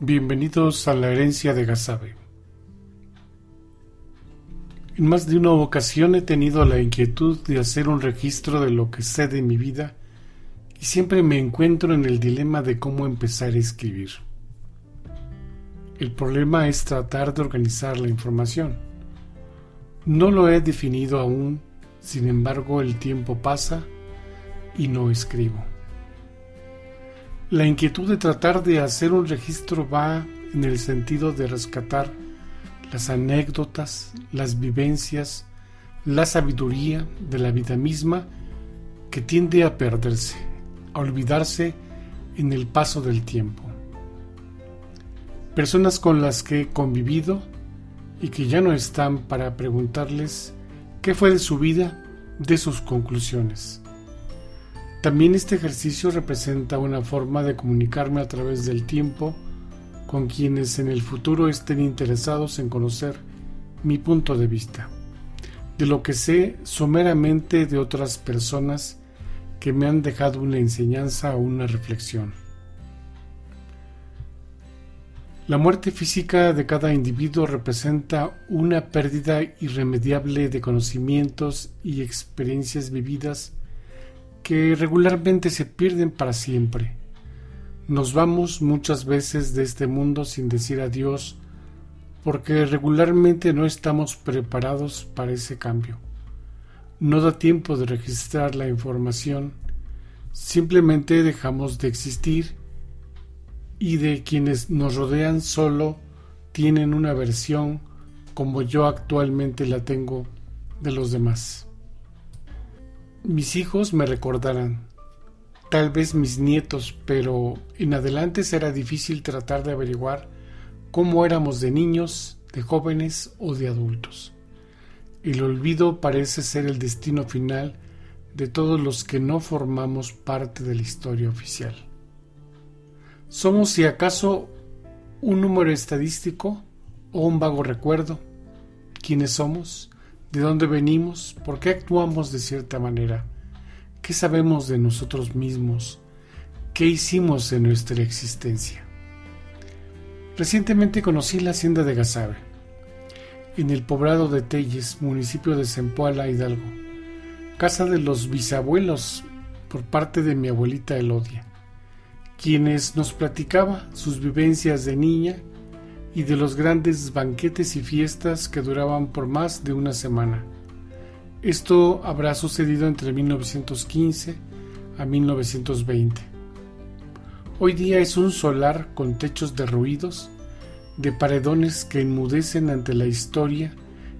Bienvenidos a la herencia de Gazabe. En más de una ocasión he tenido la inquietud de hacer un registro de lo que sé de mi vida y siempre me encuentro en el dilema de cómo empezar a escribir. El problema es tratar de organizar la información. No lo he definido aún, sin embargo el tiempo pasa y no escribo. La inquietud de tratar de hacer un registro va en el sentido de rescatar las anécdotas, las vivencias, la sabiduría de la vida misma que tiende a perderse, a olvidarse en el paso del tiempo. Personas con las que he convivido y que ya no están para preguntarles qué fue de su vida, de sus conclusiones. También este ejercicio representa una forma de comunicarme a través del tiempo con quienes en el futuro estén interesados en conocer mi punto de vista, de lo que sé someramente de otras personas que me han dejado una enseñanza o una reflexión. La muerte física de cada individuo representa una pérdida irremediable de conocimientos y experiencias vividas que regularmente se pierden para siempre. Nos vamos muchas veces de este mundo sin decir adiós porque regularmente no estamos preparados para ese cambio. No da tiempo de registrar la información, simplemente dejamos de existir y de quienes nos rodean solo tienen una versión como yo actualmente la tengo de los demás. Mis hijos me recordarán, tal vez mis nietos, pero en adelante será difícil tratar de averiguar cómo éramos de niños, de jóvenes o de adultos. El olvido parece ser el destino final de todos los que no formamos parte de la historia oficial. Somos si acaso un número estadístico o un vago recuerdo. ¿Quiénes somos? De dónde venimos, por qué actuamos de cierta manera, qué sabemos de nosotros mismos, qué hicimos en nuestra existencia. Recientemente conocí la hacienda de Gazabe, en el poblado de Telles, municipio de Zempoala, Hidalgo, casa de los bisabuelos por parte de mi abuelita Elodia, quienes nos platicaba sus vivencias de niña y de los grandes banquetes y fiestas que duraban por más de una semana. Esto habrá sucedido entre 1915 a 1920. Hoy día es un solar con techos derruidos, de paredones que enmudecen ante la historia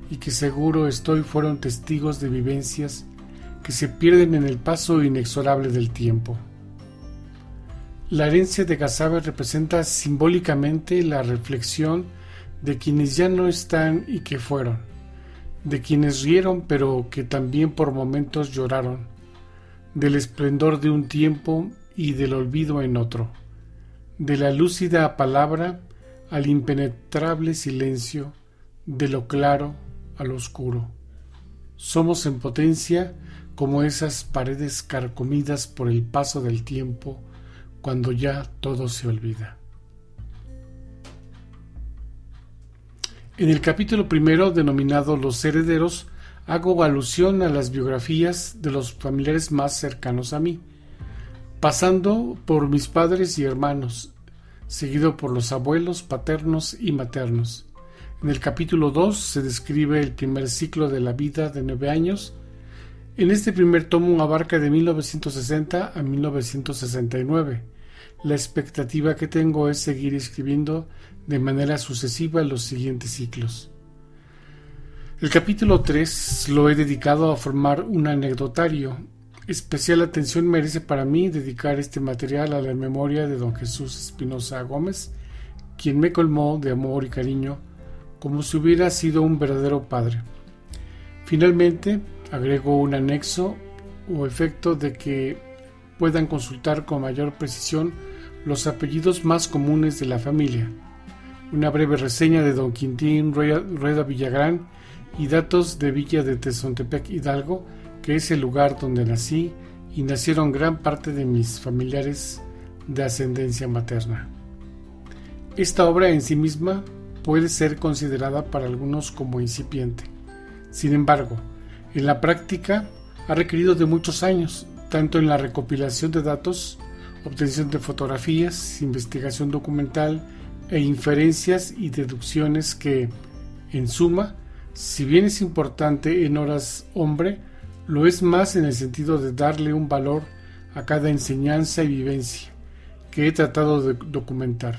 y que seguro estoy fueron testigos de vivencias que se pierden en el paso inexorable del tiempo. La herencia de Gazabe representa simbólicamente la reflexión de quienes ya no están y que fueron, de quienes rieron pero que también por momentos lloraron, del esplendor de un tiempo y del olvido en otro, de la lúcida palabra al impenetrable silencio, de lo claro al oscuro. Somos en potencia como esas paredes carcomidas por el paso del tiempo, cuando ya todo se olvida. En el capítulo primero, denominado Los herederos, hago alusión a las biografías de los familiares más cercanos a mí, pasando por mis padres y hermanos, seguido por los abuelos paternos y maternos. En el capítulo 2 se describe el primer ciclo de la vida de nueve años. En este primer tomo abarca de 1960 a 1969 la expectativa que tengo es seguir escribiendo de manera sucesiva los siguientes ciclos. El capítulo 3 lo he dedicado a formar un anecdotario. Especial atención merece para mí dedicar este material a la memoria de don Jesús Espinosa Gómez, quien me colmó de amor y cariño como si hubiera sido un verdadero padre. Finalmente, agrego un anexo o efecto de que puedan consultar con mayor precisión los apellidos más comunes de la familia, una breve reseña de don Quintín Rueda Villagrán y datos de Villa de Tezontepec Hidalgo, que es el lugar donde nací y nacieron gran parte de mis familiares de ascendencia materna. Esta obra en sí misma puede ser considerada para algunos como incipiente. Sin embargo, en la práctica ha requerido de muchos años, tanto en la recopilación de datos, obtención de fotografías, investigación documental e inferencias y deducciones que, en suma, si bien es importante en horas hombre, lo es más en el sentido de darle un valor a cada enseñanza y vivencia que he tratado de documentar.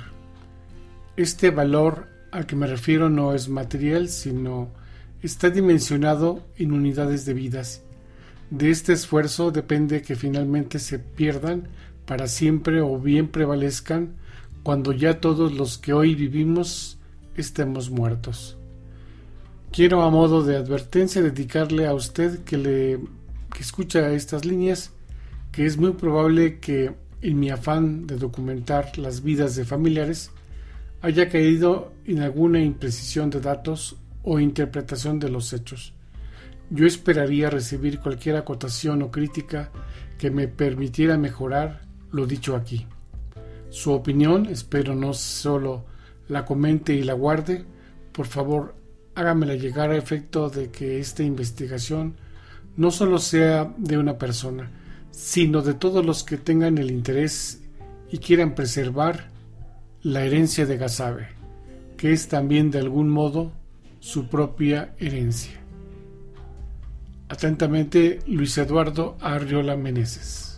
Este valor al que me refiero no es material, sino está dimensionado en unidades de vidas. De este esfuerzo depende que finalmente se pierdan para siempre o bien prevalezcan cuando ya todos los que hoy vivimos estemos muertos. Quiero a modo de advertencia dedicarle a usted que le escucha estas líneas que es muy probable que en mi afán de documentar las vidas de familiares haya caído en alguna imprecisión de datos o interpretación de los hechos. Yo esperaría recibir cualquier acotación o crítica que me permitiera mejorar lo dicho aquí. Su opinión espero no solo la comente y la guarde, por favor hágamela llegar a efecto de que esta investigación no solo sea de una persona, sino de todos los que tengan el interés y quieran preservar la herencia de Gazabe, que es también de algún modo su propia herencia. Atentamente, Luis Eduardo Arriola Meneses.